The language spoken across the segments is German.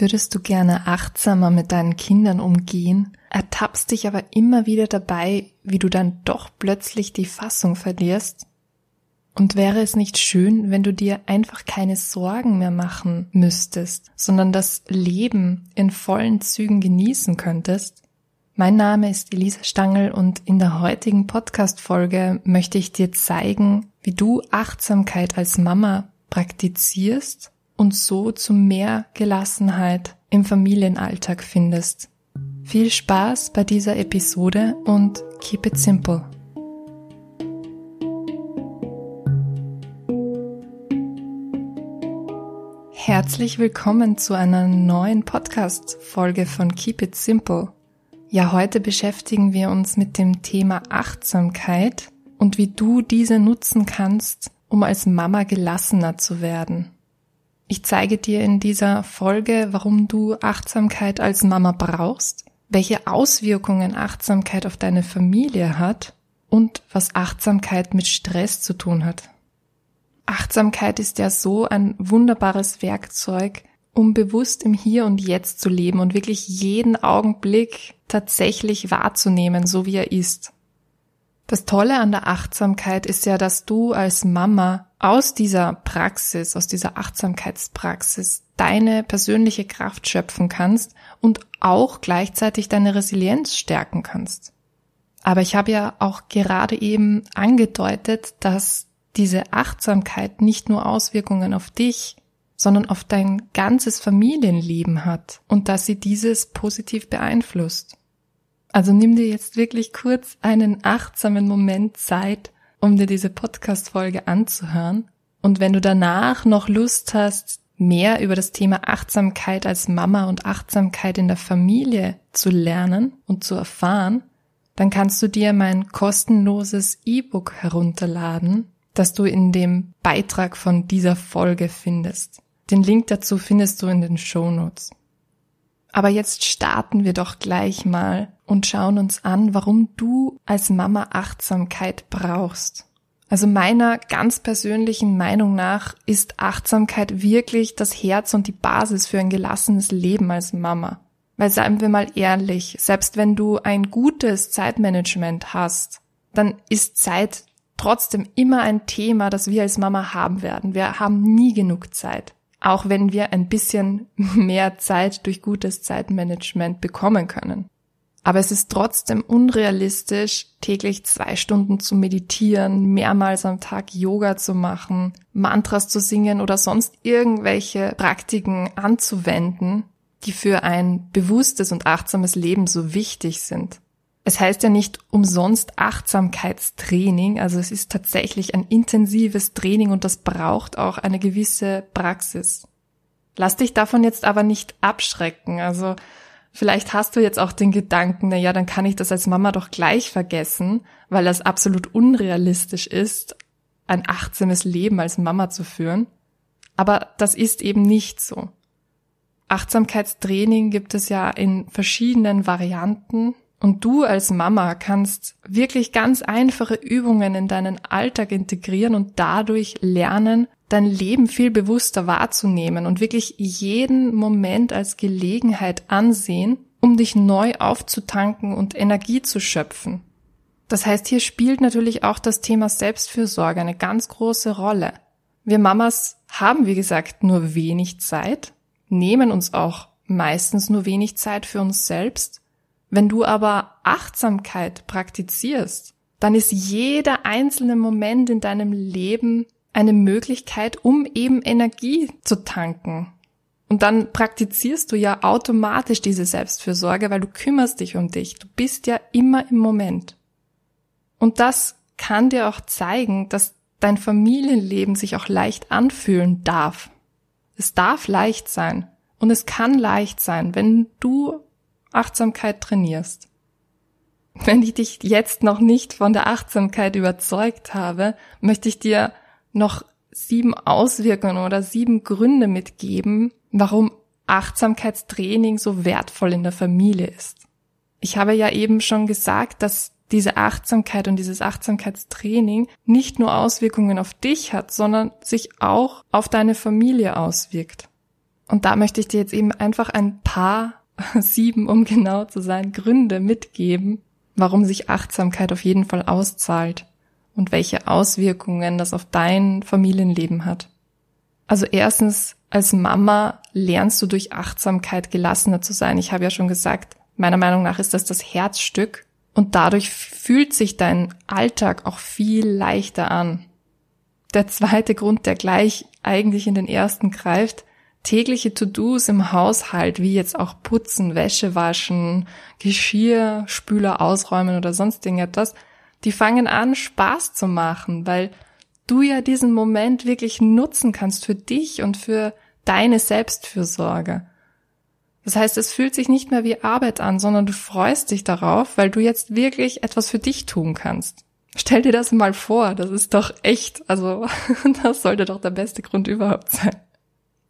Würdest du gerne achtsamer mit deinen Kindern umgehen, ertappst dich aber immer wieder dabei, wie du dann doch plötzlich die Fassung verlierst? Und wäre es nicht schön, wenn du dir einfach keine Sorgen mehr machen müsstest, sondern das Leben in vollen Zügen genießen könntest? Mein Name ist Elisa Stangl und in der heutigen Podcast-Folge möchte ich dir zeigen, wie du Achtsamkeit als Mama praktizierst und so zu mehr Gelassenheit im Familienalltag findest. Viel Spaß bei dieser Episode und keep it simple. Herzlich willkommen zu einer neuen Podcast-Folge von Keep It Simple. Ja, heute beschäftigen wir uns mit dem Thema Achtsamkeit und wie du diese nutzen kannst, um als Mama gelassener zu werden. Ich zeige dir in dieser Folge, warum du Achtsamkeit als Mama brauchst, welche Auswirkungen Achtsamkeit auf deine Familie hat und was Achtsamkeit mit Stress zu tun hat. Achtsamkeit ist ja so ein wunderbares Werkzeug, um bewusst im Hier und Jetzt zu leben und wirklich jeden Augenblick tatsächlich wahrzunehmen, so wie er ist. Das Tolle an der Achtsamkeit ist ja, dass du als Mama aus dieser Praxis, aus dieser Achtsamkeitspraxis deine persönliche Kraft schöpfen kannst und auch gleichzeitig deine Resilienz stärken kannst. Aber ich habe ja auch gerade eben angedeutet, dass diese Achtsamkeit nicht nur Auswirkungen auf dich, sondern auf dein ganzes Familienleben hat und dass sie dieses positiv beeinflusst. Also nimm dir jetzt wirklich kurz einen achtsamen Moment Zeit, um dir diese Podcast-Folge anzuhören. Und wenn du danach noch Lust hast, mehr über das Thema Achtsamkeit als Mama und Achtsamkeit in der Familie zu lernen und zu erfahren, dann kannst du dir mein kostenloses E-Book herunterladen, das du in dem Beitrag von dieser Folge findest. Den Link dazu findest du in den Show Notes. Aber jetzt starten wir doch gleich mal und schauen uns an, warum du als Mama Achtsamkeit brauchst. Also meiner ganz persönlichen Meinung nach ist Achtsamkeit wirklich das Herz und die Basis für ein gelassenes Leben als Mama. Weil seien wir mal ehrlich, selbst wenn du ein gutes Zeitmanagement hast, dann ist Zeit trotzdem immer ein Thema, das wir als Mama haben werden. Wir haben nie genug Zeit auch wenn wir ein bisschen mehr Zeit durch gutes Zeitmanagement bekommen können. Aber es ist trotzdem unrealistisch, täglich zwei Stunden zu meditieren, mehrmals am Tag Yoga zu machen, Mantras zu singen oder sonst irgendwelche Praktiken anzuwenden, die für ein bewusstes und achtsames Leben so wichtig sind. Es heißt ja nicht umsonst Achtsamkeitstraining, also es ist tatsächlich ein intensives Training und das braucht auch eine gewisse Praxis. Lass dich davon jetzt aber nicht abschrecken, also vielleicht hast du jetzt auch den Gedanken, na ja, dann kann ich das als Mama doch gleich vergessen, weil das absolut unrealistisch ist, ein achtsames Leben als Mama zu führen. Aber das ist eben nicht so. Achtsamkeitstraining gibt es ja in verschiedenen Varianten und du als Mama kannst wirklich ganz einfache Übungen in deinen Alltag integrieren und dadurch lernen, dein Leben viel bewusster wahrzunehmen und wirklich jeden Moment als Gelegenheit ansehen, um dich neu aufzutanken und Energie zu schöpfen. Das heißt, hier spielt natürlich auch das Thema Selbstfürsorge eine ganz große Rolle. Wir Mamas haben, wie gesagt, nur wenig Zeit, nehmen uns auch meistens nur wenig Zeit für uns selbst wenn du aber Achtsamkeit praktizierst, dann ist jeder einzelne Moment in deinem Leben eine Möglichkeit, um eben Energie zu tanken. Und dann praktizierst du ja automatisch diese Selbstfürsorge, weil du kümmerst dich um dich. Du bist ja immer im Moment. Und das kann dir auch zeigen, dass dein Familienleben sich auch leicht anfühlen darf. Es darf leicht sein. Und es kann leicht sein, wenn du Achtsamkeit trainierst. Wenn ich dich jetzt noch nicht von der Achtsamkeit überzeugt habe, möchte ich dir noch sieben Auswirkungen oder sieben Gründe mitgeben, warum Achtsamkeitstraining so wertvoll in der Familie ist. Ich habe ja eben schon gesagt, dass diese Achtsamkeit und dieses Achtsamkeitstraining nicht nur Auswirkungen auf dich hat, sondern sich auch auf deine Familie auswirkt. Und da möchte ich dir jetzt eben einfach ein paar, sieben um genau zu sein, Gründe mitgeben, warum sich Achtsamkeit auf jeden Fall auszahlt und welche Auswirkungen das auf dein Familienleben hat. Also erstens, als Mama lernst du durch Achtsamkeit gelassener zu sein. Ich habe ja schon gesagt, meiner Meinung nach ist das das Herzstück und dadurch fühlt sich dein Alltag auch viel leichter an. Der zweite Grund, der gleich eigentlich in den ersten greift, tägliche To-Dos im Haushalt, wie jetzt auch putzen, Wäsche waschen, Geschirr, Spüler ausräumen oder sonst irgendetwas, die fangen an, Spaß zu machen, weil du ja diesen Moment wirklich nutzen kannst für dich und für deine Selbstfürsorge. Das heißt, es fühlt sich nicht mehr wie Arbeit an, sondern du freust dich darauf, weil du jetzt wirklich etwas für dich tun kannst. Stell dir das mal vor, das ist doch echt, also das sollte doch der beste Grund überhaupt sein.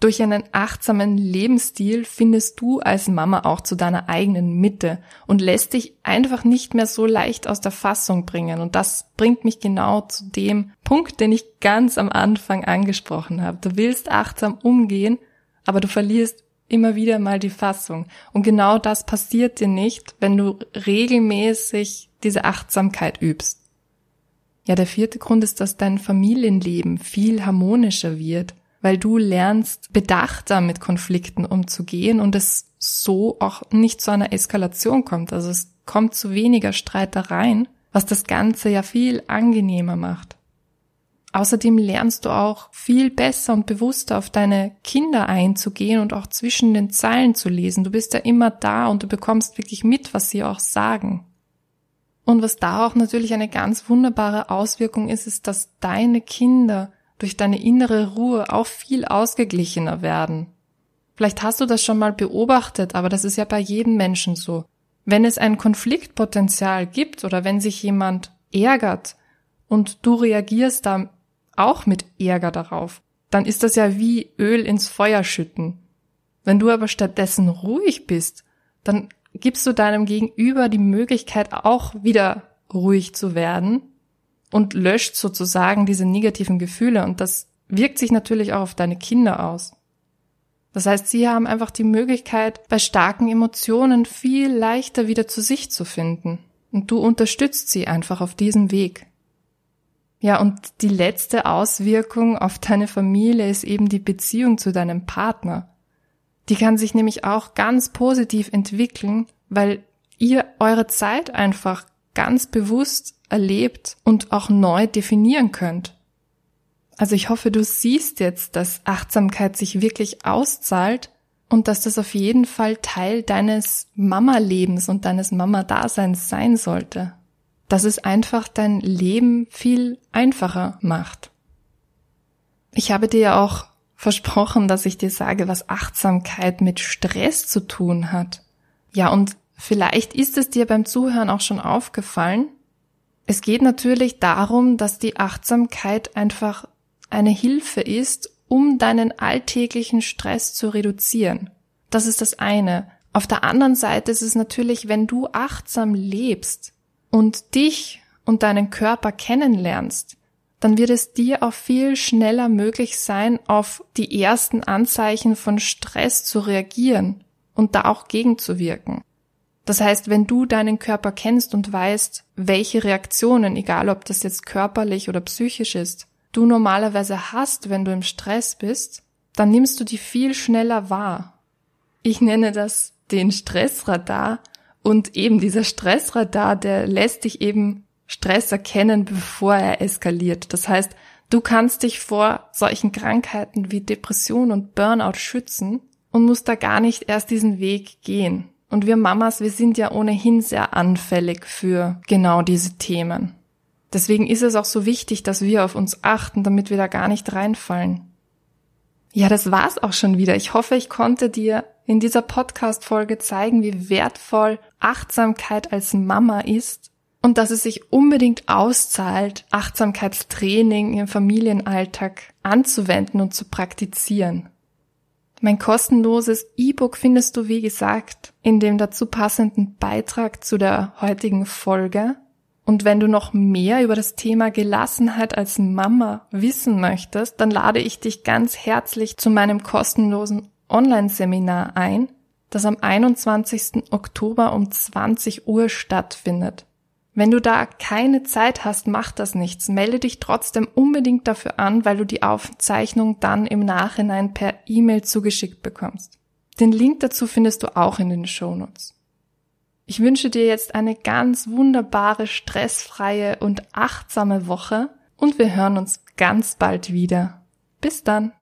Durch einen achtsamen Lebensstil findest du als Mama auch zu deiner eigenen Mitte und lässt dich einfach nicht mehr so leicht aus der Fassung bringen. Und das bringt mich genau zu dem Punkt, den ich ganz am Anfang angesprochen habe. Du willst achtsam umgehen, aber du verlierst immer wieder mal die Fassung. Und genau das passiert dir nicht, wenn du regelmäßig diese Achtsamkeit übst. Ja, der vierte Grund ist, dass dein Familienleben viel harmonischer wird weil du lernst, bedachter mit Konflikten umzugehen und es so auch nicht zu einer Eskalation kommt. Also es kommt zu weniger Streitereien, was das Ganze ja viel angenehmer macht. Außerdem lernst du auch viel besser und bewusster auf deine Kinder einzugehen und auch zwischen den Zeilen zu lesen. Du bist ja immer da und du bekommst wirklich mit, was sie auch sagen. Und was da auch natürlich eine ganz wunderbare Auswirkung ist, ist, dass deine Kinder durch deine innere Ruhe auch viel ausgeglichener werden. Vielleicht hast du das schon mal beobachtet, aber das ist ja bei jedem Menschen so. Wenn es ein Konfliktpotenzial gibt oder wenn sich jemand ärgert und du reagierst da auch mit Ärger darauf, dann ist das ja wie Öl ins Feuer schütten. Wenn du aber stattdessen ruhig bist, dann gibst du deinem Gegenüber die Möglichkeit auch wieder ruhig zu werden und löscht sozusagen diese negativen Gefühle und das wirkt sich natürlich auch auf deine Kinder aus. Das heißt, sie haben einfach die Möglichkeit, bei starken Emotionen viel leichter wieder zu sich zu finden. Und du unterstützt sie einfach auf diesem Weg. Ja, und die letzte Auswirkung auf deine Familie ist eben die Beziehung zu deinem Partner. Die kann sich nämlich auch ganz positiv entwickeln, weil ihr eure Zeit einfach ganz bewusst erlebt und auch neu definieren könnt. Also ich hoffe, du siehst jetzt, dass Achtsamkeit sich wirklich auszahlt und dass das auf jeden Fall Teil deines Mama-Lebens und deines Mama-Daseins sein sollte. Dass es einfach dein Leben viel einfacher macht. Ich habe dir ja auch versprochen, dass ich dir sage, was Achtsamkeit mit Stress zu tun hat. Ja, und vielleicht ist es dir beim Zuhören auch schon aufgefallen, es geht natürlich darum, dass die Achtsamkeit einfach eine Hilfe ist, um deinen alltäglichen Stress zu reduzieren. Das ist das eine. Auf der anderen Seite ist es natürlich, wenn du achtsam lebst und dich und deinen Körper kennenlernst, dann wird es dir auch viel schneller möglich sein, auf die ersten Anzeichen von Stress zu reagieren und da auch gegenzuwirken. Das heißt, wenn du deinen Körper kennst und weißt, welche Reaktionen, egal ob das jetzt körperlich oder psychisch ist, du normalerweise hast, wenn du im Stress bist, dann nimmst du die viel schneller wahr. Ich nenne das den Stressradar und eben dieser Stressradar, der lässt dich eben Stress erkennen, bevor er eskaliert. Das heißt, du kannst dich vor solchen Krankheiten wie Depression und Burnout schützen und musst da gar nicht erst diesen Weg gehen. Und wir Mamas, wir sind ja ohnehin sehr anfällig für genau diese Themen. Deswegen ist es auch so wichtig, dass wir auf uns achten, damit wir da gar nicht reinfallen. Ja, das war's auch schon wieder. Ich hoffe, ich konnte dir in dieser Podcast-Folge zeigen, wie wertvoll Achtsamkeit als Mama ist und dass es sich unbedingt auszahlt, Achtsamkeitstraining im Familienalltag anzuwenden und zu praktizieren. Mein kostenloses E-Book findest du, wie gesagt, in dem dazu passenden Beitrag zu der heutigen Folge. Und wenn du noch mehr über das Thema Gelassenheit als Mama wissen möchtest, dann lade ich dich ganz herzlich zu meinem kostenlosen Online-Seminar ein, das am 21. Oktober um 20 Uhr stattfindet. Wenn du da keine Zeit hast, macht das nichts. Melde dich trotzdem unbedingt dafür an, weil du die Aufzeichnung dann im Nachhinein per E-Mail zugeschickt bekommst. Den Link dazu findest du auch in den Shownotes. Ich wünsche dir jetzt eine ganz wunderbare, stressfreie und achtsame Woche und wir hören uns ganz bald wieder. Bis dann!